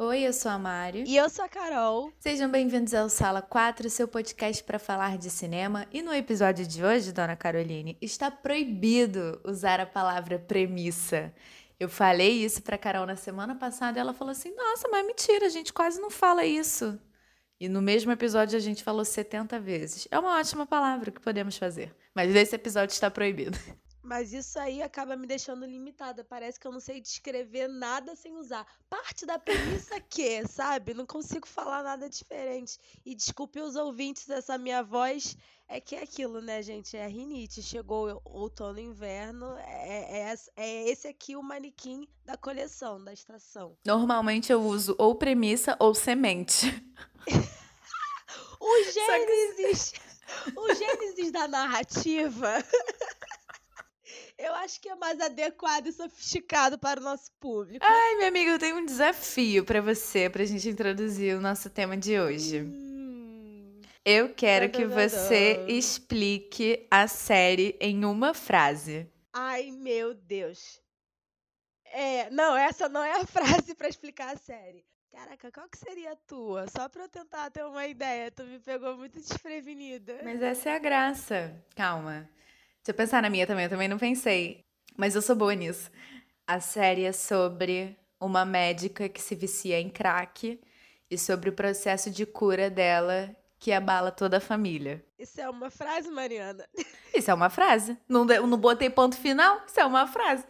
Oi, eu sou a Mari. E eu sou a Carol. Sejam bem-vindos ao Sala 4, seu podcast para falar de cinema. E no episódio de hoje, dona Caroline, está proibido usar a palavra premissa. Eu falei isso para Carol na semana passada e ela falou assim: Nossa, mas mentira, a gente quase não fala isso. E no mesmo episódio a gente falou 70 vezes. É uma ótima palavra que podemos fazer. Mas nesse episódio está proibido. Mas isso aí acaba me deixando limitada. Parece que eu não sei descrever nada sem usar. Parte da premissa que, sabe? Não consigo falar nada diferente. E desculpe os ouvintes dessa minha voz. É que é aquilo, né, gente? É rinite. Chegou outono e inverno. É, é, é esse aqui o manequim da coleção, da estação. Normalmente eu uso ou premissa ou semente. o Gênesis! Que... O Gênesis da narrativa. Eu acho que é mais adequado e sofisticado para o nosso público. Ai, minha amiga, eu tenho um desafio para você, para a gente introduzir o nosso tema de hoje. Hum. Eu quero que você explique a série em uma frase. Ai, meu Deus. É, não, essa não é a frase para explicar a série. Caraca, qual que seria a tua? Só pra eu tentar ter uma ideia. Tu me pegou muito desprevenida. Mas essa é a graça. Calma. Deixa eu pensar na minha também, eu também não pensei. Mas eu sou boa nisso. A série é sobre uma médica que se vicia em crack e sobre o processo de cura dela que abala toda a família. Isso é uma frase, Mariana? Isso é uma frase. Não, não botei ponto final? Isso é uma frase.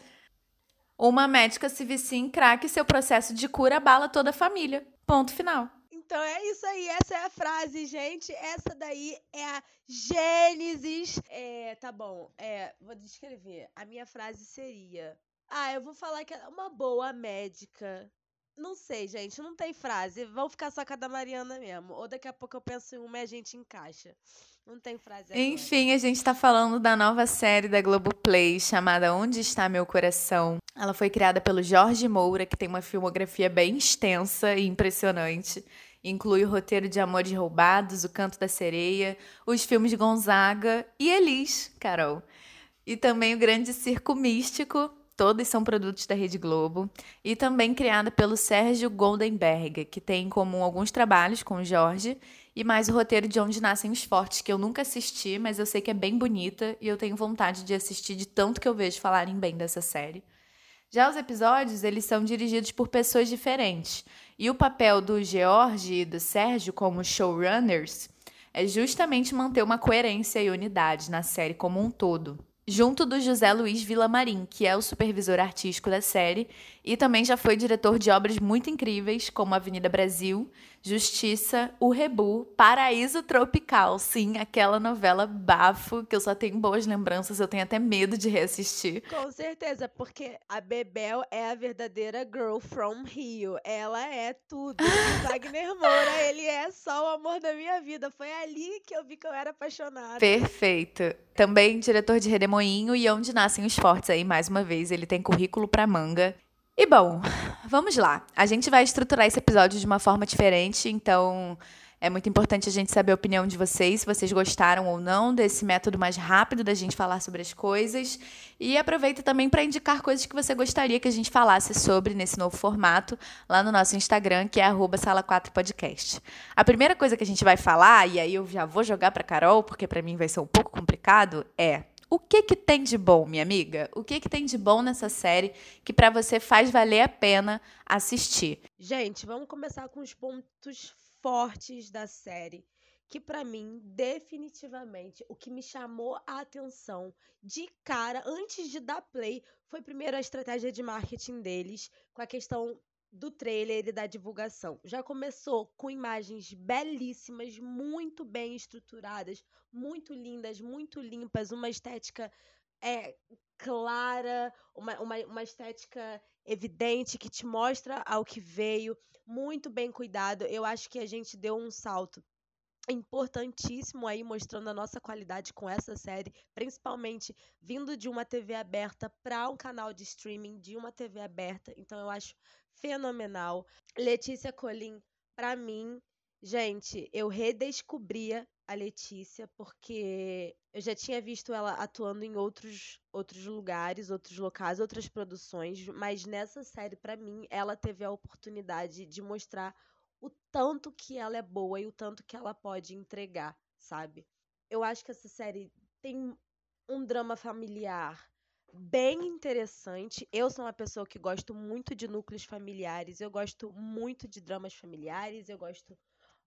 Uma médica se vicia em crack e seu processo de cura abala toda a família. Ponto final. Então é isso aí, essa é a frase, gente. Essa daí é a Gênesis. É, tá bom. É, vou descrever. A minha frase seria: Ah, eu vou falar que é uma boa médica. Não sei, gente, não tem frase. Vão ficar só com a da Mariana mesmo. Ou daqui a pouco eu penso em uma e a gente encaixa. Não tem frase. Agora. Enfim, a gente tá falando da nova série da Globoplay chamada Onde Está Meu Coração. Ela foi criada pelo Jorge Moura, que tem uma filmografia bem extensa e impressionante. Inclui o roteiro de Amores Roubados, O Canto da Sereia, os filmes Gonzaga e Elis, Carol. E também o Grande Circo Místico, todos são produtos da Rede Globo. E também criada pelo Sérgio Goldenberg, que tem em comum alguns trabalhos com o Jorge e mais o roteiro de Onde Nascem os Fortes, que eu nunca assisti, mas eu sei que é bem bonita e eu tenho vontade de assistir de tanto que eu vejo falarem bem dessa série. Já os episódios, eles são dirigidos por pessoas diferentes. E o papel do George e do Sérgio como showrunners é justamente manter uma coerência e unidade na série como um todo. Junto do José Luiz Villamarim, que é o supervisor artístico da série e também já foi diretor de obras muito incríveis, como Avenida Brasil, Justiça, O Rebu, Paraíso Tropical, sim, aquela novela bafo que eu só tenho boas lembranças, eu tenho até medo de reassistir. Com certeza, porque a Bebel é a verdadeira girl from Rio, ela é tudo. O Wagner Moura, ele é só o amor da minha vida, foi ali que eu vi que eu era apaixonada. Perfeito. Também diretor de Redemoinho e Onde Nascem os Fortes aí, mais uma vez, ele tem currículo para manga. E bom, vamos lá. A gente vai estruturar esse episódio de uma forma diferente, então é muito importante a gente saber a opinião de vocês, se vocês gostaram ou não desse método mais rápido da gente falar sobre as coisas. E aproveita também para indicar coisas que você gostaria que a gente falasse sobre nesse novo formato lá no nosso Instagram, que é sala4podcast. A primeira coisa que a gente vai falar, e aí eu já vou jogar para Carol, porque para mim vai ser um pouco complicado, é o que que tem de bom, minha amiga? O que que tem de bom nessa série que para você faz valer a pena assistir? Gente, vamos começar com os pontos fortes da série que para mim, definitivamente, o que me chamou a atenção de cara antes de dar play foi primeiro a estratégia de marketing deles, com a questão do trailer e da divulgação. Já começou com imagens belíssimas, muito bem estruturadas, muito lindas, muito limpas, uma estética é, clara, uma, uma, uma estética evidente que te mostra ao que veio, muito bem cuidado. Eu acho que a gente deu um salto importantíssimo aí mostrando a nossa qualidade com essa série, principalmente vindo de uma TV aberta para um canal de streaming de uma TV aberta. Então eu acho fenomenal. Letícia Colin, para mim, Gente, eu redescobria a Letícia porque eu já tinha visto ela atuando em outros outros lugares, outros locais, outras produções, mas nessa série para mim ela teve a oportunidade de mostrar o tanto que ela é boa e o tanto que ela pode entregar, sabe? Eu acho que essa série tem um drama familiar bem interessante. Eu sou uma pessoa que gosto muito de núcleos familiares, eu gosto muito de dramas familiares, eu gosto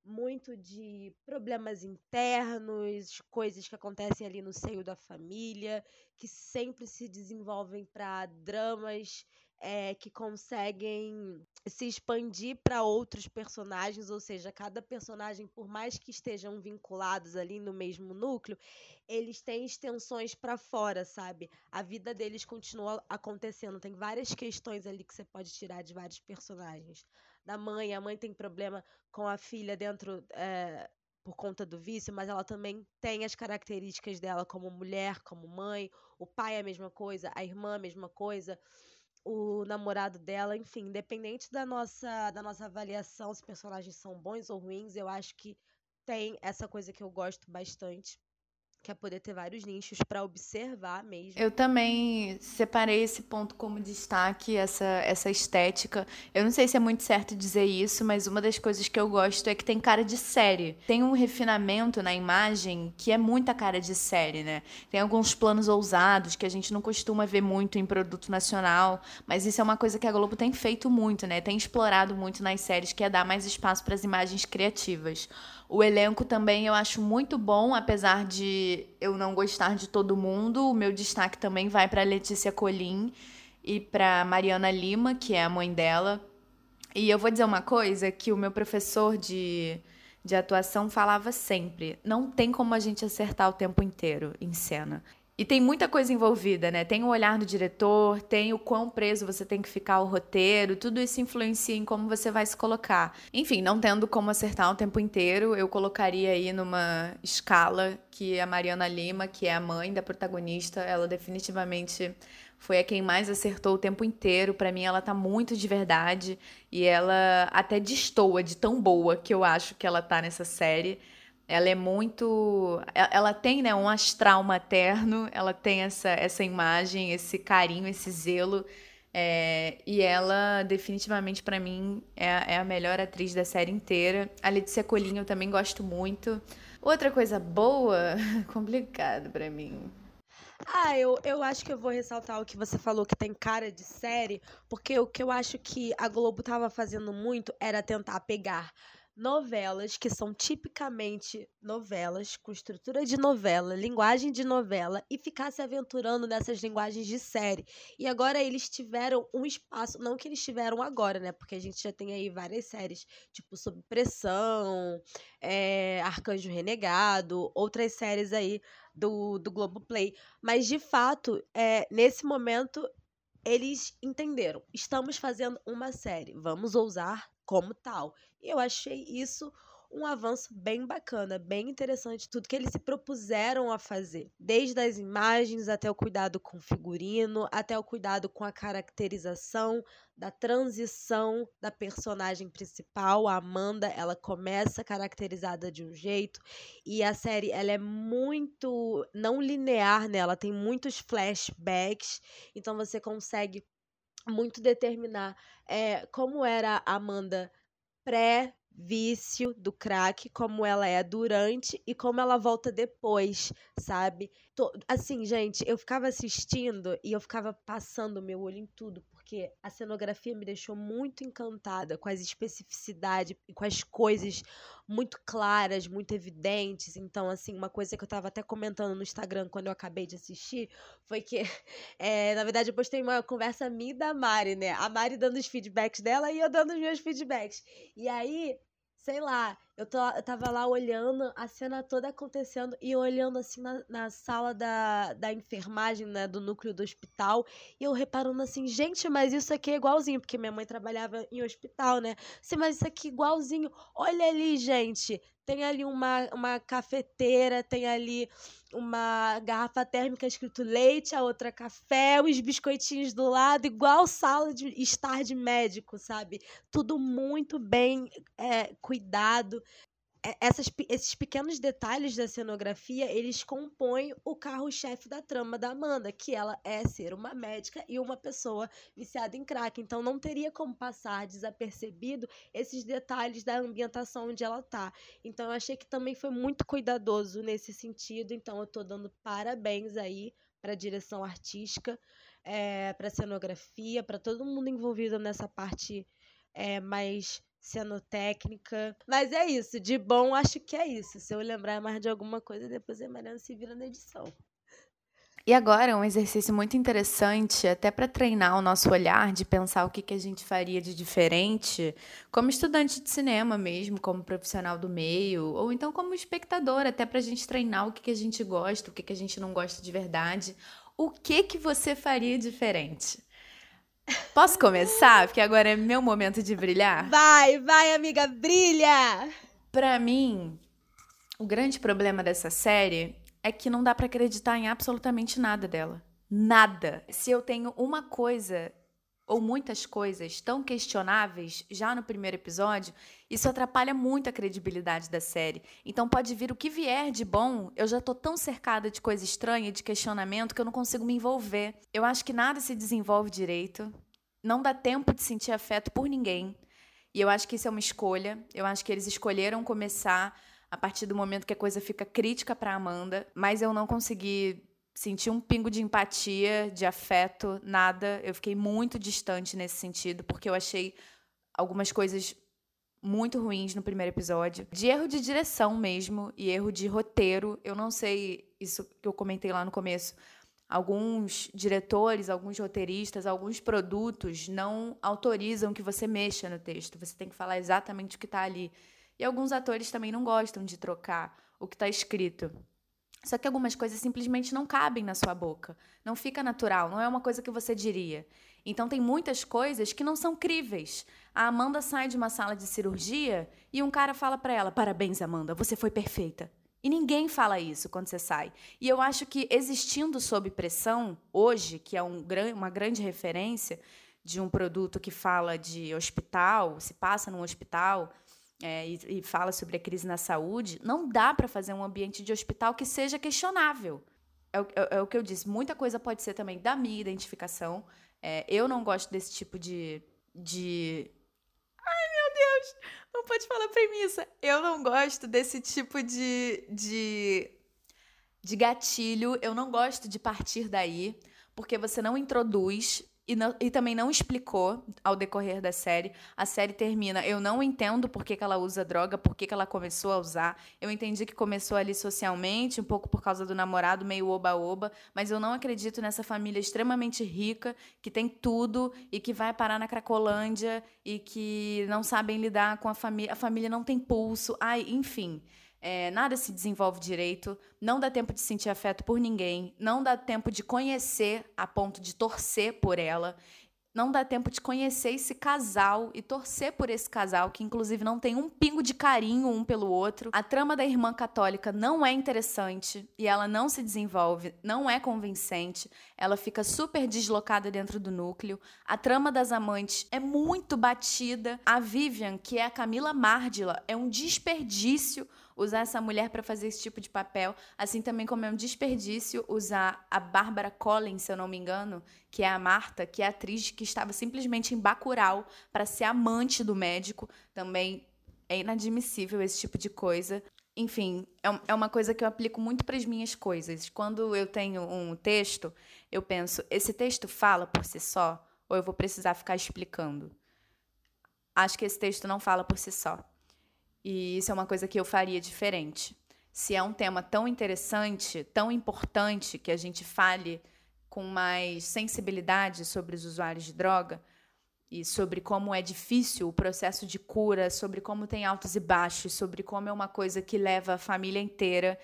muito de problemas internos, coisas que acontecem ali no seio da família, que sempre se desenvolvem para dramas é, que conseguem se expandir para outros personagens, ou seja, cada personagem, por mais que estejam vinculados ali no mesmo núcleo, eles têm extensões para fora, sabe? A vida deles continua acontecendo. Tem várias questões ali que você pode tirar de vários personagens. Da mãe, a mãe tem problema com a filha dentro. É, por conta do vício, mas ela também tem as características dela como mulher, como mãe. O pai é a mesma coisa, a irmã é a mesma coisa o namorado dela, enfim, independente da nossa, da nossa avaliação se personagens são bons ou ruins, eu acho que tem essa coisa que eu gosto bastante, que é poder ter vários nichos para observar mesmo. Eu também separei esse ponto como destaque, essa, essa estética. Eu não sei se é muito certo dizer isso, mas uma das coisas que eu gosto é que tem cara de série. Tem um refinamento na imagem que é muita cara de série, né? Tem alguns planos ousados que a gente não costuma ver muito em produto nacional, mas isso é uma coisa que a Globo tem feito muito, né? Tem explorado muito nas séries, que é dar mais espaço para as imagens criativas. O elenco também eu acho muito bom, apesar de eu não gostar de todo mundo. O meu destaque também vai para Letícia Colim e para Mariana Lima, que é a mãe dela. E eu vou dizer uma coisa que o meu professor de, de atuação falava sempre: não tem como a gente acertar o tempo inteiro em cena. E tem muita coisa envolvida, né? Tem o olhar do diretor, tem o quão preso você tem que ficar ao roteiro, tudo isso influencia em como você vai se colocar. Enfim, não tendo como acertar o tempo inteiro, eu colocaria aí numa escala que a Mariana Lima, que é a mãe da protagonista, ela definitivamente foi a quem mais acertou o tempo inteiro. Para mim, ela tá muito de verdade e ela até destoa de tão boa que eu acho que ela tá nessa série. Ela é muito. Ela tem né, um astral materno, ela tem essa, essa imagem, esse carinho, esse zelo. É, e ela, definitivamente, para mim, é, é, a melhor atriz da série inteira. A Letícia Colinho eu também gosto muito. Outra coisa boa, complicado para mim. Ah, eu, eu acho que eu vou ressaltar o que você falou que tem cara de série, porque o que eu acho que a Globo tava fazendo muito era tentar pegar novelas que são tipicamente novelas, com estrutura de novela, linguagem de novela, e ficar se aventurando nessas linguagens de série. E agora eles tiveram um espaço, não que eles tiveram agora, né? Porque a gente já tem aí várias séries, tipo Sob Pressão, é, Arcanjo Renegado, outras séries aí do, do Globoplay. Mas, de fato, é, nesse momento, eles entenderam. Estamos fazendo uma série, vamos ousar como tal. E eu achei isso um avanço bem bacana, bem interessante, tudo que eles se propuseram a fazer. Desde as imagens até o cuidado com o figurino, até o cuidado com a caracterização, da transição da personagem principal, a Amanda, ela começa caracterizada de um jeito e a série ela é muito não linear, né? Ela tem muitos flashbacks, então você consegue muito determinar é, como era a Amanda pré vício do crack, como ela é durante e como ela volta depois, sabe? Tô, assim, gente, eu ficava assistindo e eu ficava passando meu olho em tudo, porque a cenografia me deixou muito encantada com as especificidades e com as coisas muito claras, muito evidentes. Então, assim, uma coisa que eu tava até comentando no Instagram quando eu acabei de assistir foi que, é, na verdade, eu postei uma conversa minha e da Mari, né? A Mari dando os feedbacks dela e eu dando os meus feedbacks. E aí, sei lá, eu, tô, eu tava lá olhando a cena toda acontecendo e olhando assim na, na sala da, da enfermagem, né, do núcleo do hospital, e eu reparando assim, gente, mas isso aqui é igualzinho, porque minha mãe trabalhava em hospital, né? Sim, mas isso aqui é igualzinho. Olha ali, gente, tem ali uma, uma cafeteira, tem ali uma garrafa térmica escrito leite, a outra café, os biscoitinhos do lado, igual sala de estar de médico, sabe? Tudo muito bem é, cuidado. É, essas, esses pequenos detalhes da cenografia, eles compõem o carro-chefe da trama da Amanda, que ela é ser uma médica e uma pessoa viciada em crack. Então não teria como passar desapercebido esses detalhes da ambientação onde ela tá. Então eu achei que também foi muito cuidadoso nesse sentido. Então eu tô dando parabéns aí para a direção artística, é, eh, para cenografia, para todo mundo envolvido nessa parte é, mais cenotécnica. Mas é isso, de bom acho que é isso. Se eu lembrar mais de alguma coisa, depois a Mariana se vira na edição. E agora, um exercício muito interessante, até para treinar o nosso olhar, de pensar o que, que a gente faria de diferente, como estudante de cinema mesmo, como profissional do meio, ou então como espectador, até para a gente treinar o que, que a gente gosta, o que, que a gente não gosta de verdade. O que, que você faria diferente? Posso começar? Porque agora é meu momento de brilhar? Vai, vai, amiga, brilha! Pra mim, o grande problema dessa série é que não dá para acreditar em absolutamente nada dela. Nada. Se eu tenho uma coisa ou muitas coisas tão questionáveis já no primeiro episódio, isso atrapalha muito a credibilidade da série. Então pode vir o que vier de bom, eu já tô tão cercada de coisa estranha, de questionamento, que eu não consigo me envolver. Eu acho que nada se desenvolve direito, não dá tempo de sentir afeto por ninguém. E eu acho que isso é uma escolha. Eu acho que eles escolheram começar a partir do momento que a coisa fica crítica para Amanda, mas eu não consegui senti um pingo de empatia, de afeto, nada. Eu fiquei muito distante nesse sentido, porque eu achei algumas coisas muito ruins no primeiro episódio. De erro de direção mesmo e erro de roteiro. Eu não sei, isso que eu comentei lá no começo. Alguns diretores, alguns roteiristas, alguns produtos não autorizam que você mexa no texto. Você tem que falar exatamente o que está ali. E alguns atores também não gostam de trocar o que está escrito. Só que algumas coisas simplesmente não cabem na sua boca. Não fica natural, não é uma coisa que você diria. Então tem muitas coisas que não são críveis. A Amanda sai de uma sala de cirurgia e um cara fala para ela: "Parabéns, Amanda, você foi perfeita". E ninguém fala isso quando você sai. E eu acho que existindo sob pressão hoje, que é um, uma grande referência de um produto que fala de hospital, se passa num hospital, é, e, e, fala sobre a crise na saúde, não dá para fazer um ambiente de hospital que seja questionável. É, é, é, o que eu disse, muita coisa pode ser também da minha identificação. É, eu não gosto desse tipo de, de. Ai, meu Deus! Não pode falar premissa. Eu não gosto desse tipo de, de, de gatilho. Eu não gosto de partir daí, porque você não introduz e, não, e, também não explicou ao decorrer da série. A série termina. Eu não entendo por que, que ela usa droga, por que, que ela começou a usar. Eu entendi que começou ali socialmente, um pouco por causa do namorado, meio oba-oba. Mas eu não acredito nessa família extremamente rica, que tem tudo e que vai parar na Cracolândia e que não sabem lidar com a família. A família não tem pulso. Ai, enfim. É, nada se desenvolve direito, não dá tempo de sentir afeto por ninguém, não dá tempo de conhecer a ponto de torcer por ela, não dá tempo de conhecer esse casal e torcer por esse casal, que inclusive não tem um pingo de carinho um pelo outro. A trama da irmã católica não é interessante e ela não se desenvolve, não é convincente, ela fica super deslocada dentro do núcleo. A trama das amantes é muito batida. A Vivian, que é a Camila Márdila, é um desperdício usar essa mulher para fazer esse tipo de papel, assim também como é um desperdício usar a Bárbara Collins, se eu não me engano, que é a Marta, que é a atriz que estava simplesmente em Bacurau para ser amante do médico, também é inadmissível esse tipo de coisa. Enfim, é, é uma coisa que eu aplico muito para as minhas coisas. Quando eu tenho um texto, eu penso, esse texto fala por si só ou eu vou precisar ficar explicando? Acho que esse texto não fala por si só. E isso é uma coisa que eu faria diferente. Se é um tema tão interessante, tão importante, que a gente fale com mais sensibilidade sobre os usuários de droga e sobre como é difícil o processo de cura, sobre como tem altos e baixos, sobre como é uma coisa que leva a família inteira,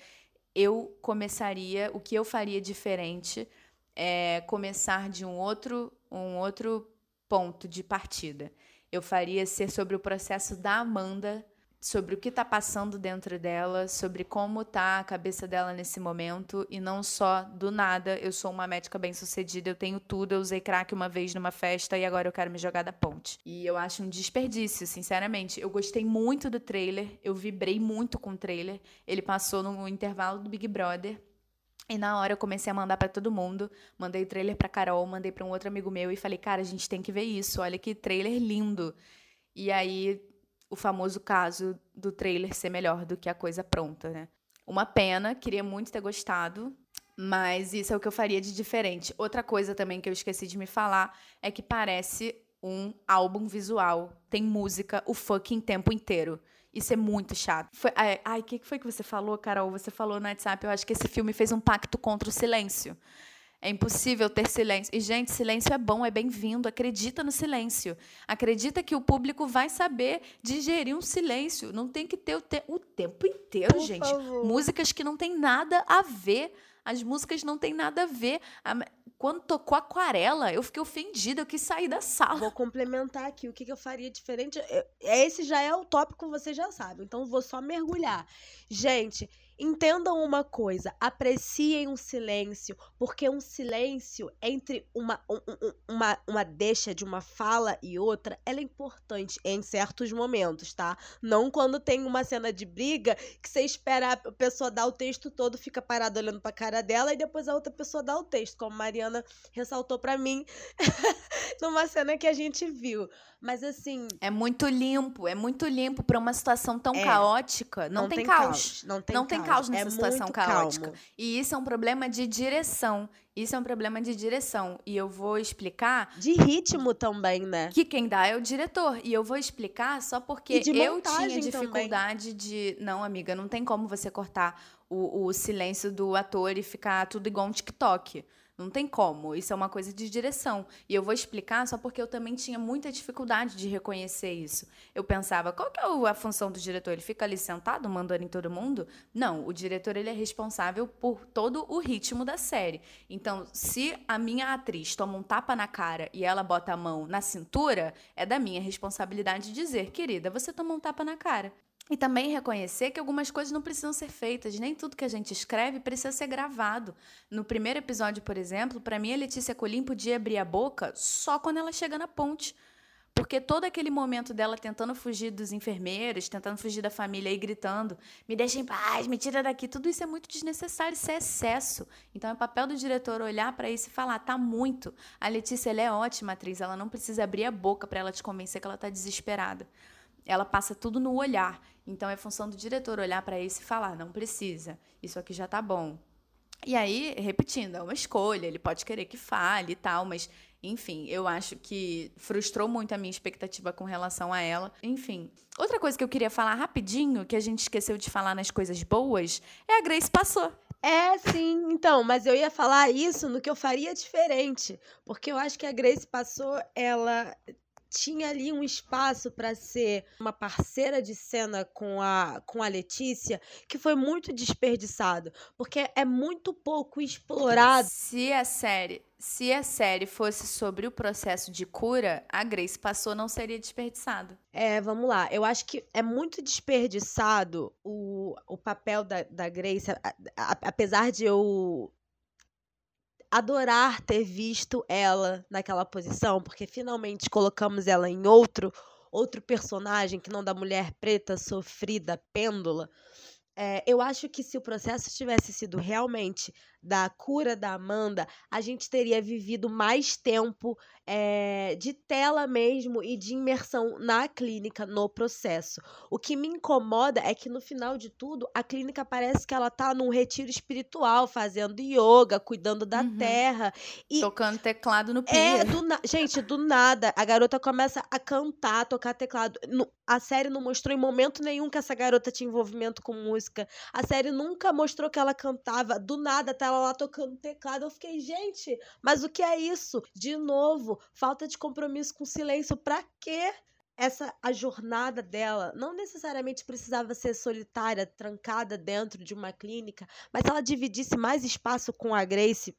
eu começaria, o que eu faria diferente é começar de um outro, um outro ponto de partida. Eu faria ser sobre o processo da Amanda sobre o que está passando dentro dela, sobre como tá a cabeça dela nesse momento e não só do nada, eu sou uma médica bem-sucedida, eu tenho tudo, eu usei crack uma vez numa festa e agora eu quero me jogar da ponte. E eu acho um desperdício, sinceramente. Eu gostei muito do trailer, eu vibrei muito com o trailer. Ele passou no intervalo do Big Brother. E na hora eu comecei a mandar para todo mundo. Mandei o trailer para Carol, mandei para um outro amigo meu e falei: "Cara, a gente tem que ver isso. Olha que trailer lindo". E aí o famoso caso do trailer ser melhor do que a coisa pronta, né? Uma pena, queria muito ter gostado, mas isso é o que eu faria de diferente. Outra coisa também que eu esqueci de me falar é que parece um álbum visual. Tem música o fucking tempo inteiro. Isso é muito chato. Foi, ai, o que foi que você falou, Carol? Você falou no WhatsApp, eu acho que esse filme fez um pacto contra o silêncio. É impossível ter silêncio. E, gente, silêncio é bom, é bem-vindo. Acredita no silêncio. Acredita que o público vai saber digerir um silêncio. Não tem que ter o, te o tempo inteiro, Por gente. Favor. Músicas que não tem nada a ver. As músicas não têm nada a ver. Quando tocou aquarela, eu fiquei ofendida, eu quis sair da sala. Vou complementar aqui o que, eu faria diferente. Esse já é o tópico, você já sabe. Então, vou só mergulhar. Gente, Entendam uma coisa, apreciem um silêncio, porque um silêncio entre uma, um, uma, uma deixa de uma fala e outra, ela é importante em certos momentos, tá? Não quando tem uma cena de briga que você espera a pessoa dar o texto todo, fica parado olhando pra cara dela e depois a outra pessoa dá o texto, como a Mariana ressaltou para mim numa cena que a gente viu. Mas assim. É muito limpo, é muito limpo para uma situação tão é, caótica. Não, não tem, tem caos. caos. Não tem, não caos. tem caos nessa é situação caótica. Calmo. E isso é um problema de direção. Isso é um problema de direção. E eu vou explicar. De ritmo também, né? Que quem dá é o diretor. E eu vou explicar só porque eu tinha dificuldade também. de. Não, amiga, não tem como você cortar o, o silêncio do ator e ficar tudo igual um TikTok. Não tem como. Isso é uma coisa de direção. E eu vou explicar só porque eu também tinha muita dificuldade de reconhecer isso. Eu pensava, qual que é a função do diretor? Ele fica ali sentado, mandando em todo mundo? Não, o diretor ele é responsável por todo o ritmo da série. Então, se a minha atriz toma um tapa na cara e ela bota a mão na cintura, é da minha responsabilidade dizer, querida, você tomou um tapa na cara. E também reconhecer que algumas coisas não precisam ser feitas, nem tudo que a gente escreve precisa ser gravado. No primeiro episódio, por exemplo, para mim a Letícia Colim podia abrir a boca só quando ela chega na ponte. Porque todo aquele momento dela tentando fugir dos enfermeiros, tentando fugir da família e gritando: me deixa em paz, me tira daqui, tudo isso é muito desnecessário, isso é excesso. Então é papel do diretor olhar para isso e falar: tá muito. A Letícia ela é ótima atriz, ela não precisa abrir a boca para ela te convencer que ela tá desesperada ela passa tudo no olhar. Então é função do diretor olhar para isso e falar: não precisa, isso aqui já tá bom. E aí, repetindo, é uma escolha, ele pode querer que fale e tal, mas enfim, eu acho que frustrou muito a minha expectativa com relação a ela. Enfim, outra coisa que eu queria falar rapidinho, que a gente esqueceu de falar nas coisas boas, é a Grace passou. É, sim, então, mas eu ia falar isso no que eu faria diferente, porque eu acho que a Grace passou, ela tinha ali um espaço para ser uma parceira de cena com a, com a Letícia que foi muito desperdiçado, porque é muito pouco explorado. Se a série, se a série fosse sobre o processo de cura, a Grace passou não seria desperdiçado. É, vamos lá. Eu acho que é muito desperdiçado o, o papel da, da Grace, a, a, apesar de eu adorar ter visto ela naquela posição, porque finalmente colocamos ela em outro outro personagem que não da mulher preta sofrida, pêndula. É, eu acho que se o processo tivesse sido realmente da cura da Amanda, a gente teria vivido mais tempo é, de tela mesmo e de imersão na clínica, no processo. O que me incomoda é que no final de tudo, a clínica parece que ela tá num retiro espiritual, fazendo yoga, cuidando da uhum. terra. E Tocando teclado no piano. É, do na... gente, do nada, a garota começa a cantar, tocar teclado. A série não mostrou em momento nenhum que essa garota tinha envolvimento com música. A série nunca mostrou que ela cantava. Do nada, tá ela lá tocando teclado. Eu fiquei, gente, mas o que é isso? De novo, falta de compromisso com silêncio. Pra quê? Essa a jornada dela não necessariamente precisava ser solitária, trancada dentro de uma clínica, mas ela dividisse mais espaço com a Grace,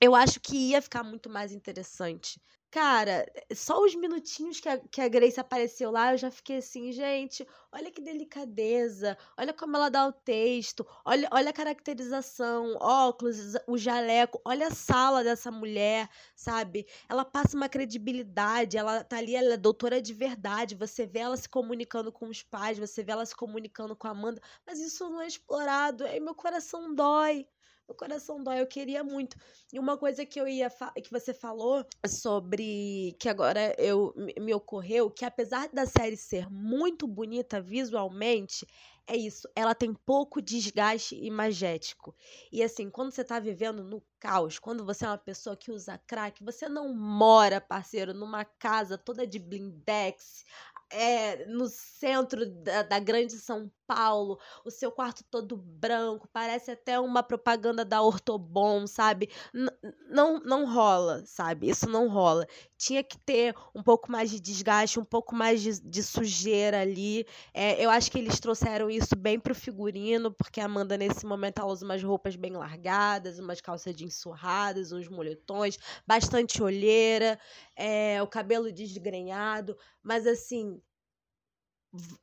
eu acho que ia ficar muito mais interessante. Cara, só os minutinhos que a, que a Grace apareceu lá, eu já fiquei assim, gente, olha que delicadeza, olha como ela dá o texto, olha, olha a caracterização, óculos, o jaleco, olha a sala dessa mulher, sabe? Ela passa uma credibilidade, ela tá ali, ela é doutora de verdade, você vê ela se comunicando com os pais, você vê ela se comunicando com a Amanda, mas isso não é explorado, aí meu coração dói. Meu coração dói, eu queria muito. E uma coisa que eu ia que você falou sobre que agora eu me ocorreu que apesar da série ser muito bonita visualmente, é isso, ela tem pouco desgaste imagético. E assim, quando você tá vivendo no caos, quando você é uma pessoa que usa crack, você não mora, parceiro, numa casa toda de blindex, é, no centro da, da, grande São Paulo, o seu quarto todo branco, parece até uma propaganda da Ortobon, sabe? N não, não rola, sabe? Isso não rola. Tinha que ter um pouco mais de desgaste, um pouco mais de, de sujeira ali. É, eu acho que eles trouxeram isso bem pro figurino, porque a Amanda, nesse momento, ela usa umas roupas bem largadas, umas calças jeans surradas, uns moletões, bastante olheira, é, o cabelo desgrenhado, mas assim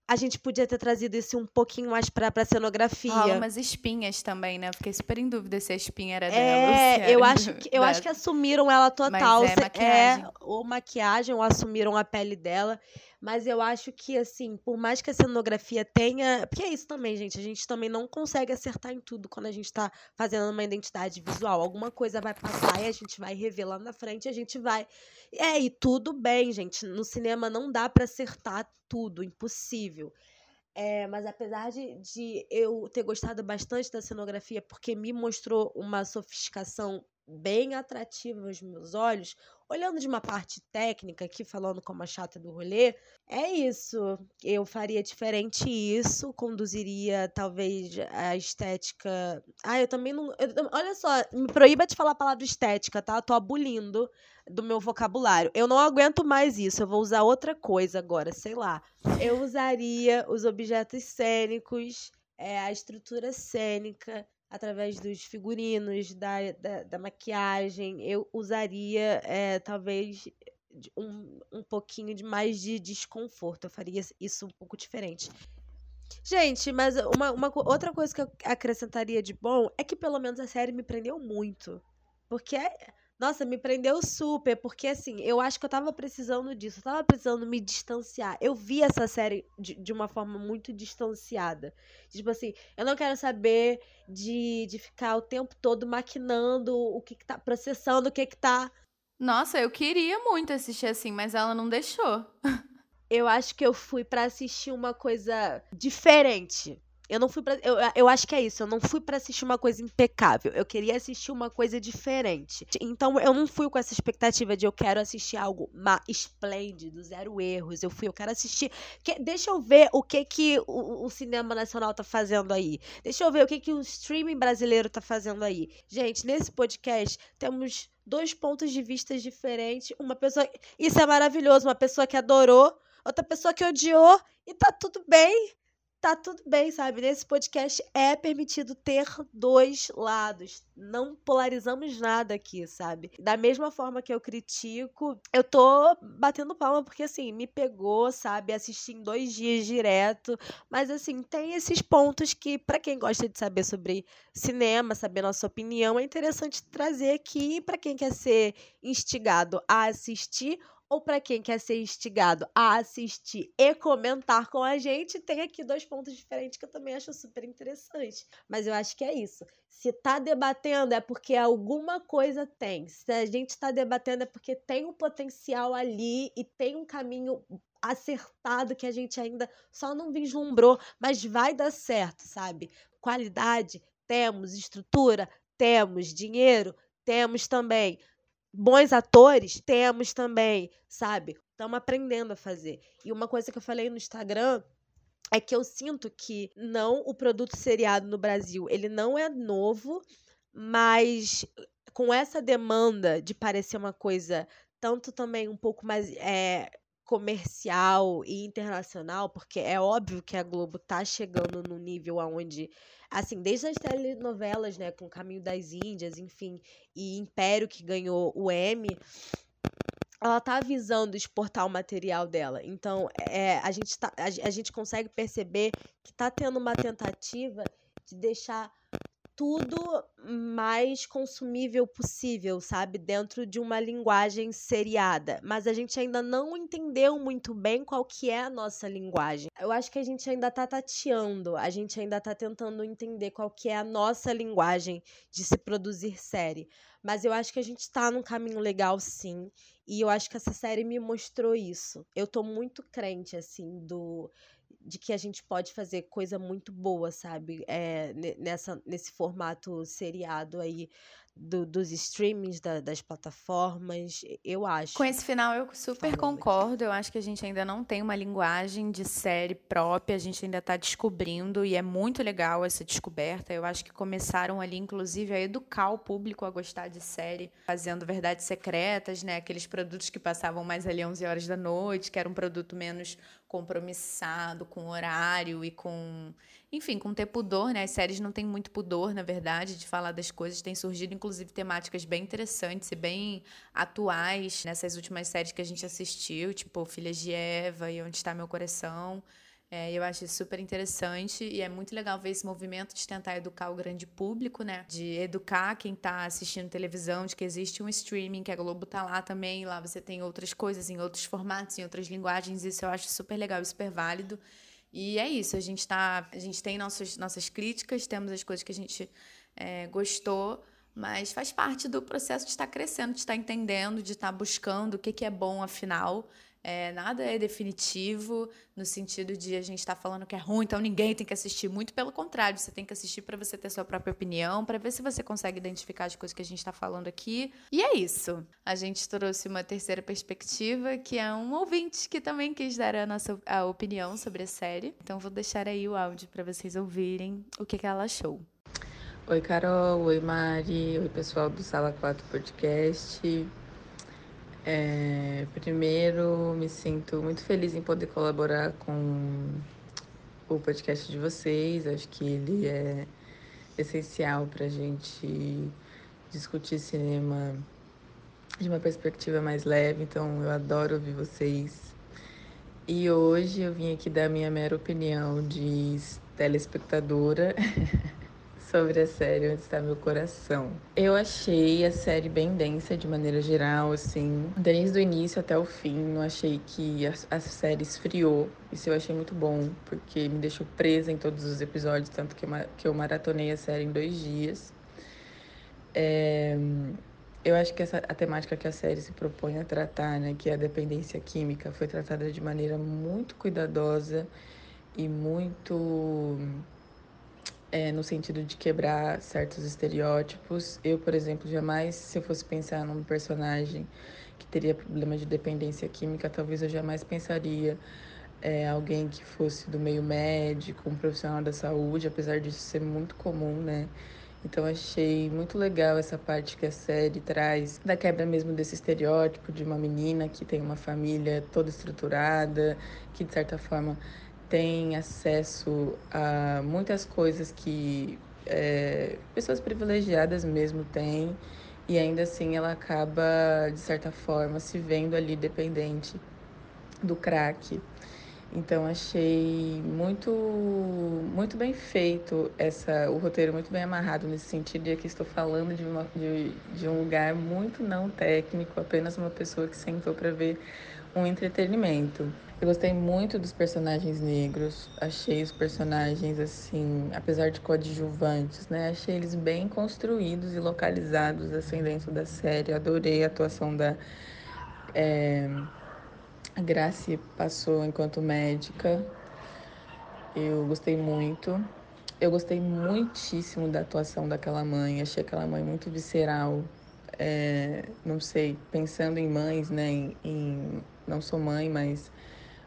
a gente podia ter trazido isso um pouquinho mais pra, pra cenografia. Rola umas espinhas também, né? Fiquei super em dúvida se a espinha era é, dela. É, eu acho que eu acho que assumiram ela total. Mas é maquiagem. É, ou maquiagem, ou assumiram a pele dela. Mas eu acho que, assim, por mais que a cenografia tenha. Porque é isso também, gente. A gente também não consegue acertar em tudo quando a gente tá fazendo uma identidade visual. Alguma coisa vai passar e a gente vai rever lá na frente a gente vai. É, e tudo bem, gente. No cinema não dá para acertar tudo, impossível. É, mas apesar de, de eu ter gostado bastante da cenografia, porque me mostrou uma sofisticação bem atrativa aos meus olhos, olhando de uma parte técnica aqui, falando como a chata do rolê, é isso. Eu faria diferente isso, conduziria talvez a estética. Ah, eu também não. Eu, olha só, me proíba de falar a palavra estética, tá? Eu tô abolindo do meu vocabulário. Eu não aguento mais isso, eu vou usar outra coisa agora, sei lá. Eu usaria os objetos cênicos, é, a estrutura cênica através dos figurinos, da, da, da maquiagem, eu usaria é, talvez um, um pouquinho de mais de desconforto. Eu faria isso um pouco diferente. Gente, mas uma, uma outra coisa que eu acrescentaria de bom é que pelo menos a série me prendeu muito. Porque é nossa, me prendeu super, porque assim, eu acho que eu tava precisando disso, eu tava precisando me distanciar. Eu vi essa série de, de uma forma muito distanciada. Tipo assim, eu não quero saber de, de ficar o tempo todo maquinando o que, que tá, processando o que que tá. Nossa, eu queria muito assistir assim, mas ela não deixou. eu acho que eu fui para assistir uma coisa diferente. Eu não fui pra. Eu, eu acho que é isso. Eu não fui para assistir uma coisa impecável. Eu queria assistir uma coisa diferente. Então eu não fui com essa expectativa de eu quero assistir algo esplêndido, zero erros. Eu fui, eu quero assistir. Que, deixa eu ver o que que o, o, cinema nacional tá fazendo aí. Deixa eu ver o que que o streaming brasileiro tá fazendo aí. Gente, nesse podcast temos dois pontos de vista diferentes. Uma pessoa. Isso é maravilhoso. Uma pessoa que adorou, outra pessoa que odiou. E tá tudo bem tá tudo bem, sabe? Nesse podcast é permitido ter dois lados. Não polarizamos nada aqui, sabe? Da mesma forma que eu critico, eu tô batendo palma porque, assim, me pegou, sabe? Assisti em dois dias direto. Mas, assim, tem esses pontos que, para quem gosta de saber sobre cinema, saber nossa opinião, é interessante trazer aqui. para quem quer ser instigado a assistir ou para quem quer ser instigado a assistir e comentar com a gente, tem aqui dois pontos diferentes que eu também acho super interessante. Mas eu acho que é isso. Se tá debatendo é porque alguma coisa tem. Se a gente tá debatendo é porque tem um potencial ali e tem um caminho acertado que a gente ainda só não vislumbrou, mas vai dar certo, sabe? Qualidade, temos, estrutura, temos, dinheiro, temos também bons atores, temos também, sabe? Estamos aprendendo a fazer. E uma coisa que eu falei no Instagram é que eu sinto que não o produto seriado no Brasil, ele não é novo, mas com essa demanda de parecer uma coisa tanto também um pouco mais é, comercial e internacional, porque é óbvio que a Globo tá chegando no nível aonde assim, desde as telenovelas, né, com Caminho das Índias, enfim, e Império que ganhou o Emmy, ela tá avisando exportar o material dela. Então, é, a, gente tá, a, a gente consegue perceber que tá tendo uma tentativa de deixar tudo mais consumível possível, sabe? Dentro de uma linguagem seriada. Mas a gente ainda não entendeu muito bem qual que é a nossa linguagem. Eu acho que a gente ainda tá tateando, a gente ainda tá tentando entender qual que é a nossa linguagem de se produzir série. Mas eu acho que a gente tá num caminho legal, sim. E eu acho que essa série me mostrou isso. Eu tô muito crente, assim, do de que a gente pode fazer coisa muito boa, sabe? É, nessa, nesse formato seriado aí do, dos streamings, da, das plataformas, eu acho. Com esse final eu super concordo. Eu acho que a gente ainda não tem uma linguagem de série própria, a gente ainda está descobrindo e é muito legal essa descoberta. Eu acho que começaram ali, inclusive, a educar o público a gostar de série, fazendo verdades secretas, né? Aqueles produtos que passavam mais ali 11 horas da noite, que era um produto menos compromissado com horário e com, enfim, com ter pudor, né? As séries não têm muito pudor, na verdade, de falar das coisas. Tem surgido, inclusive, temáticas bem interessantes e bem atuais nessas últimas séries que a gente assistiu, tipo Filhas de Eva e Onde Está Meu Coração. É, eu acho isso super interessante e é muito legal ver esse movimento de tentar educar o grande público, né? De educar quem está assistindo televisão, de que existe um streaming, que a Globo tá lá também, lá você tem outras coisas em outros formatos, em outras linguagens. Isso eu acho super legal e super válido. E é isso, a gente tá, a gente tem nossos, nossas críticas, temos as coisas que a gente é, gostou, mas faz parte do processo de estar crescendo, de estar entendendo, de estar buscando o que, que é bom afinal. É, nada é definitivo no sentido de a gente estar tá falando que é ruim, então ninguém tem que assistir. Muito pelo contrário, você tem que assistir para você ter sua própria opinião, para ver se você consegue identificar as coisas que a gente está falando aqui. E é isso. A gente trouxe uma terceira perspectiva, que é um ouvinte que também quis dar a nossa a opinião sobre a série. Então vou deixar aí o áudio para vocês ouvirem o que, que ela achou. Oi, Carol. Oi, Mari. Oi, pessoal do Sala 4 Podcast. É, primeiro, me sinto muito feliz em poder colaborar com o podcast de vocês. Acho que ele é essencial para a gente discutir cinema de uma perspectiva mais leve. Então, eu adoro ouvir vocês. E hoje eu vim aqui dar minha mera opinião de telespectadora. sobre a série Onde Está Meu Coração. Eu achei a série bem densa de maneira geral, assim, desde o início até o fim. Não achei que a, a série esfriou. Isso eu achei muito bom, porque me deixou presa em todos os episódios, tanto que eu, que eu maratonei a série em dois dias. É, eu acho que essa, a temática que a série se propõe a tratar, né, que é a dependência química, foi tratada de maneira muito cuidadosa e muito é, no sentido de quebrar certos estereótipos. Eu, por exemplo, jamais, se eu fosse pensar num personagem que teria problema de dependência química, talvez eu jamais pensaria é, alguém que fosse do meio médico, um profissional da saúde, apesar disso ser muito comum, né? Então achei muito legal essa parte que a série traz da quebra mesmo desse estereótipo de uma menina que tem uma família toda estruturada, que de certa forma tem acesso a muitas coisas que é, pessoas privilegiadas mesmo têm e ainda assim ela acaba de certa forma se vendo ali dependente do crack. Então achei muito muito bem feito essa o roteiro muito bem amarrado nesse sentido e aqui estou falando de, uma, de, de um lugar muito não técnico, apenas uma pessoa que sentou para ver um entretenimento. Eu gostei muito dos personagens negros. Achei os personagens, assim, apesar de coadjuvantes, né? Achei eles bem construídos e localizados, assim, dentro da série. Adorei a atuação da. É, a Grace passou enquanto médica. Eu gostei muito. Eu gostei muitíssimo da atuação daquela mãe. Achei aquela mãe muito visceral. É, não sei, pensando em mães, né? Em, em, não sou mãe, mas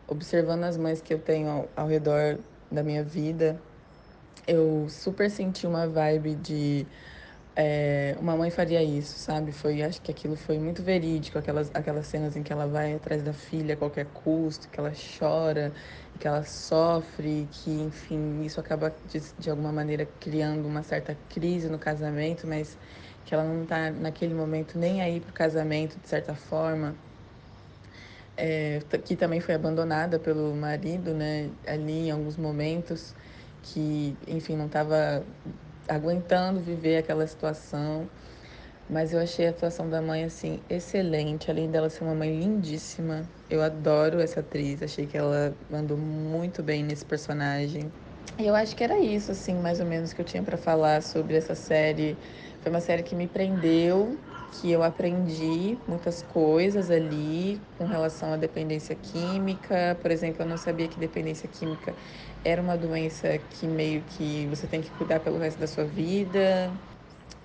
observando as mães que eu tenho ao, ao redor da minha vida, eu super senti uma vibe de é, uma mãe faria isso, sabe? Foi, acho que aquilo foi muito verídico, aquelas, aquelas cenas em que ela vai atrás da filha a qualquer custo, que ela chora, que ela sofre, que, enfim, isso acaba de, de alguma maneira criando uma certa crise no casamento, mas que ela não tá naquele momento nem aí pro casamento, de certa forma. É, que também foi abandonada pelo marido, né? Ali em alguns momentos, que, enfim, não estava aguentando viver aquela situação. Mas eu achei a atuação da mãe, assim, excelente. Além dela ser uma mãe lindíssima. Eu adoro essa atriz. Achei que ela mandou muito bem nesse personagem. E eu acho que era isso, assim, mais ou menos, que eu tinha para falar sobre essa série. Foi uma série que me prendeu, que eu aprendi muitas coisas ali com relação à dependência química. Por exemplo, eu não sabia que dependência química era uma doença que meio que você tem que cuidar pelo resto da sua vida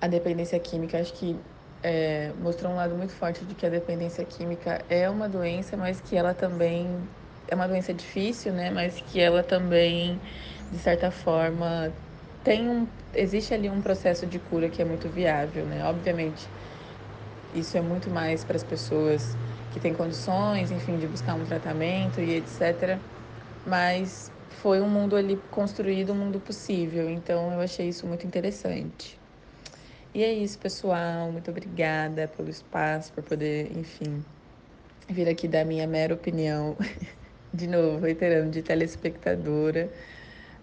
a dependência química, acho que é, mostrou um lado muito forte de que a dependência química é uma doença, mas que ela também é uma doença difícil, né? Mas que ela também, de certa forma, tem um existe ali um processo de cura que é muito viável, né? Obviamente, isso é muito mais para as pessoas que têm condições, enfim, de buscar um tratamento e etc. Mas foi um mundo ali construído, um mundo possível. Então eu achei isso muito interessante. E é isso, pessoal. Muito obrigada pelo espaço, por poder, enfim, vir aqui dar minha mera opinião. De novo, reiterando, de telespectadora.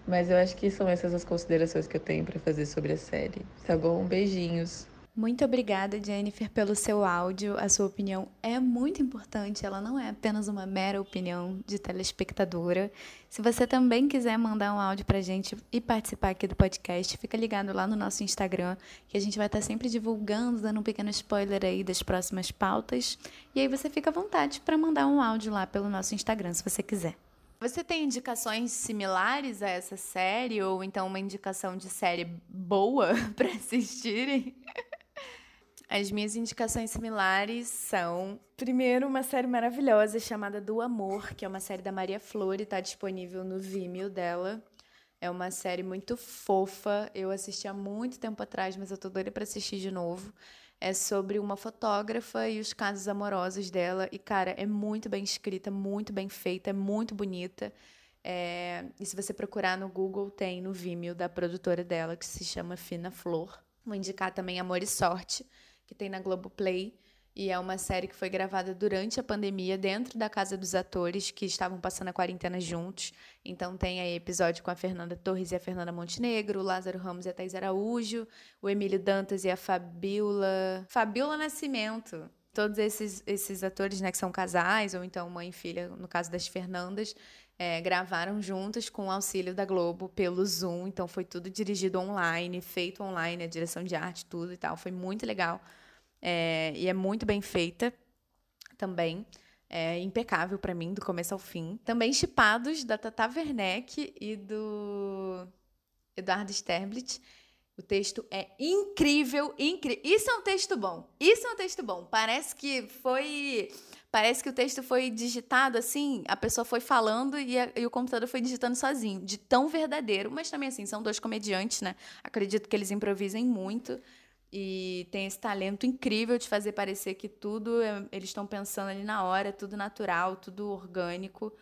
Mas eu acho que são essas as considerações que eu tenho para fazer sobre a série. Tá bom? Beijinhos. Muito obrigada, Jennifer, pelo seu áudio. A sua opinião é muito importante, ela não é apenas uma mera opinião de telespectadora. Se você também quiser mandar um áudio pra gente e participar aqui do podcast, fica ligado lá no nosso Instagram, que a gente vai estar sempre divulgando, dando um pequeno spoiler aí das próximas pautas. E aí você fica à vontade para mandar um áudio lá pelo nosso Instagram, se você quiser. Você tem indicações similares a essa série ou então uma indicação de série boa para assistirem? As minhas indicações similares são, primeiro, uma série maravilhosa chamada Do Amor, que é uma série da Maria Flor e está disponível no Vimeo dela. É uma série muito fofa. Eu assisti há muito tempo atrás, mas eu tô doida para assistir de novo. É sobre uma fotógrafa e os casos amorosos dela. E, cara, é muito bem escrita, muito bem feita, é muito bonita. É... E se você procurar no Google, tem no Vimeo da produtora dela, que se chama Fina Flor. Vou indicar também Amor e Sorte, que tem na Globoplay. E é uma série que foi gravada durante a pandemia, dentro da casa dos atores que estavam passando a quarentena juntos. Então tem aí episódio com a Fernanda Torres e a Fernanda Montenegro, o Lázaro Ramos e a Thais Araújo, o Emílio Dantas e a Fabiola. Fabiola Nascimento. Todos esses, esses atores, né, que são casais, ou então mãe e filha, no caso das Fernandas, é, gravaram juntos com o auxílio da Globo pelo Zoom. Então foi tudo dirigido online, feito online, a direção de arte, tudo e tal. Foi muito legal. É, e é muito bem feita também. É impecável para mim, do começo ao fim. Também chipados da Tata Werneck e do Eduardo Sterblit. O texto é incrível, incrível. Isso é um texto bom. Isso é um texto bom. Parece que foi. Parece que o texto foi digitado assim, a pessoa foi falando e, a, e, o computador foi digitando sozinho, de tão verdadeiro. Mas também, assim, são dois comediantes, né? Acredito que eles improvisem muito e tem esse talento incrível de fazer parecer que tudo é, eles estão pensando ali na hora, tudo natural, tudo orgânico.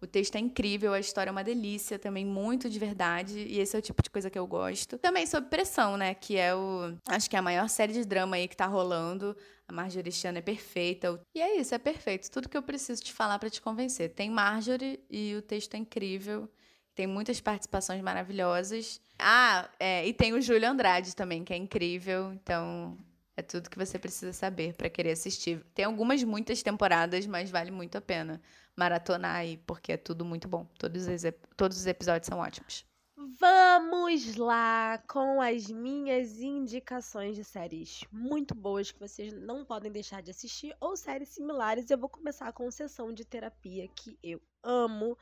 O texto é incrível, a história é uma delícia, também muito de verdade, e esse é o tipo de coisa que eu gosto. Também sobre pressão, né, que é o acho que é a maior série de drama aí que tá rolando. A Marjorie Chan é perfeita. E é isso, é perfeito. Tudo que eu preciso te falar para te convencer. Tem Marjorie e o texto é incrível. Tem muitas participações maravilhosas. Ah, é, e tem o Júlio Andrade também, que é incrível. Então, é tudo que você precisa saber para querer assistir. Tem algumas, muitas temporadas, mas vale muito a pena maratonar aí, porque é tudo muito bom. Todos os, todos os episódios são ótimos. Vamos lá com as minhas indicações de séries muito boas que vocês não podem deixar de assistir ou séries similares. Eu vou começar com sessão de terapia que eu amo.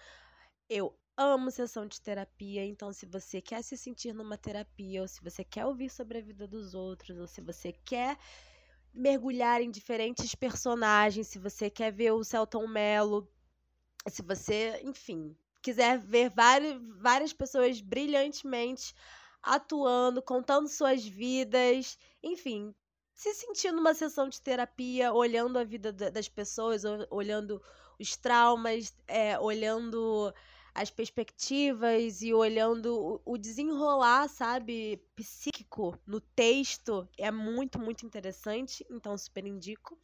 Eu amo sessão de terapia, então se você quer se sentir numa terapia, ou se você quer ouvir sobre a vida dos outros, ou se você quer mergulhar em diferentes personagens, se você quer ver o Celton Mello, se você, enfim, quiser ver várias, várias pessoas brilhantemente atuando, contando suas vidas, enfim, se sentir numa sessão de terapia, olhando a vida das pessoas, olhando os traumas, é, olhando as perspectivas e olhando o desenrolar, sabe, psíquico no texto é muito, muito interessante, então super indico.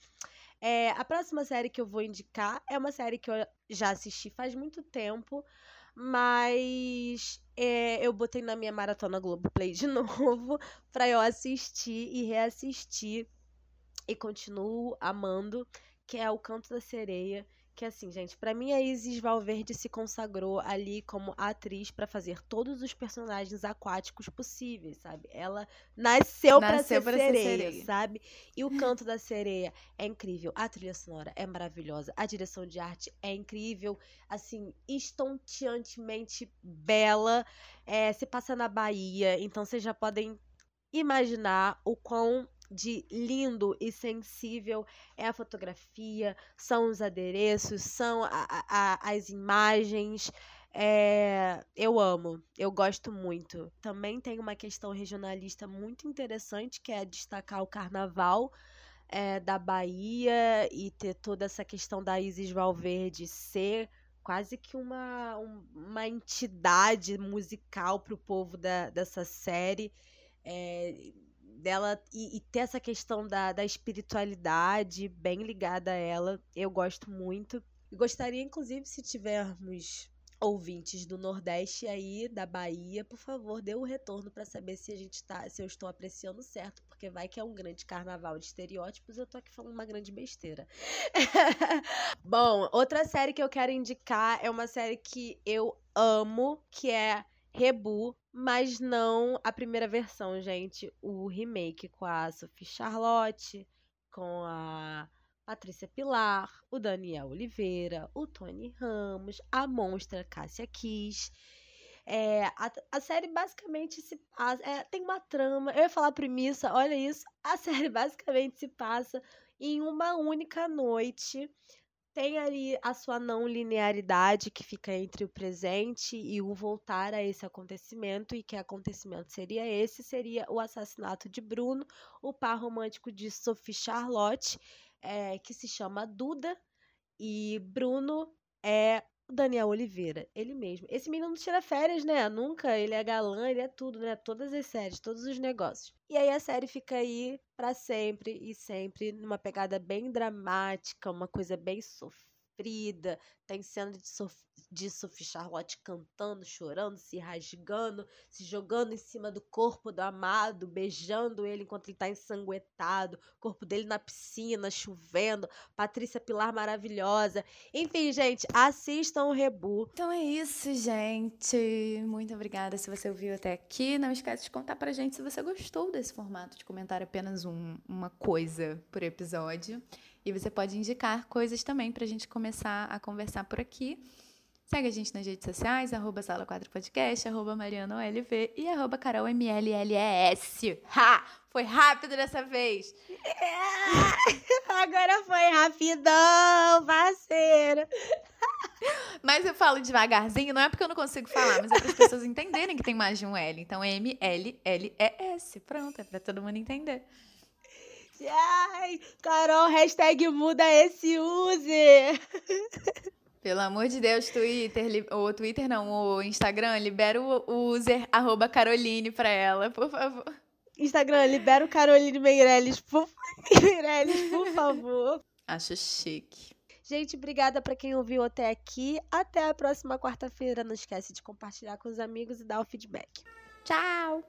É, a próxima série que eu vou indicar é uma série que eu já assisti faz muito tempo, mas é, eu botei na minha maratona Globoplay de novo pra eu assistir e reassistir e continuo amando, que é O Canto da Sereia. Que assim, gente, para mim a Isis Valverde se consagrou ali como atriz para fazer todos os personagens aquáticos possíveis, sabe? Ela nasceu, nasceu para ser, pra sereia, ser sereia, sabe? E o canto da sereia é incrível, a trilha sonora é maravilhosa, a direção de arte é incrível, assim, estonteantemente bela. É, se passa na Bahia, então vocês já podem imaginar o quão de lindo e sensível é a fotografia, são os adereços, são a, a, as imagens. É, eu amo, eu gosto muito. Também tem uma questão regionalista muito interessante, que é destacar o carnaval é, da Bahia e ter toda essa questão da Isis Valverde ser quase que uma, uma entidade musical para o povo da, dessa série. É, dela e, e, ter essa questão da, da espiritualidade bem ligada a ela. Eu gosto muito. E gostaria, inclusive, se tivermos ouvintes do Nordeste aí, da Bahia, por favor, dê o um retorno para saber se a gente tá, se eu estou apreciando certo, porque vai que é um grande carnaval de estereótipos, eu tô aqui falando uma grande besteira. Bom, outra série que eu quero indicar é uma série que eu amo, que é Rebu, mas não a primeira versão, gente. O remake com a Sophie Charlotte, com a Patrícia Pilar, o Daniel Oliveira, o Tony Ramos, a monstra Cássia Kiss. É, a, a, série basicamente se passa. É, tem uma trama. Eu ia falar premissa, olha isso. A série basicamente se passa em uma única noite tem ali a sua não linearidade que fica entre o presente e o voltar a esse acontecimento, e que acontecimento seria esse? Seria o assassinato de Bruno, o par romântico de Sophie Charlotte, é, que se chama Duda, e Bruno é Daniel Oliveira, ele mesmo. Esse menino não tira férias, né? Nunca. Ele é galã, ele é tudo, né? Todas as séries, todos os negócios. E aí a série fica aí para sempre e sempre numa pegada bem dramática, uma coisa bem sofrida. Tem cena de, sof de Sophie Charlotte cantando, chorando, se rasgando, se jogando em cima do corpo do amado, beijando ele enquanto ele tá ensanguentado, corpo dele na piscina, chovendo, Patrícia Pilar maravilhosa. Enfim, gente, assistam o Rebu. Então é isso, gente. Muito obrigada se você ouviu até aqui. Não esquece de contar pra gente se você gostou desse formato de comentar apenas um, uma coisa por episódio. E você pode indicar coisas também pra gente começar a conversar por aqui. Segue a gente nas redes sociais, arroba Sala 4 Podcast, arroba MarianaOLV e arroba CarolMLLES. Ha! Foi rápido dessa vez! Agora foi rapidão, parceiro! Mas eu falo devagarzinho, não é porque eu não consigo falar, mas é para as pessoas entenderem que tem mais de um L. Então, M-L-L-E-S. Pronto, é para todo mundo entender. Ai, Carol, hashtag muda esse use. Pelo amor de Deus, Twitter, o Twitter não, o Instagram, libera o user arroba Caroline pra ela, por favor. Instagram, libera o Caroline Meirelles, por, Meirelles, por favor. Acho chique. Gente, obrigada para quem ouviu até aqui. Até a próxima quarta-feira. Não esquece de compartilhar com os amigos e dar o feedback. Tchau!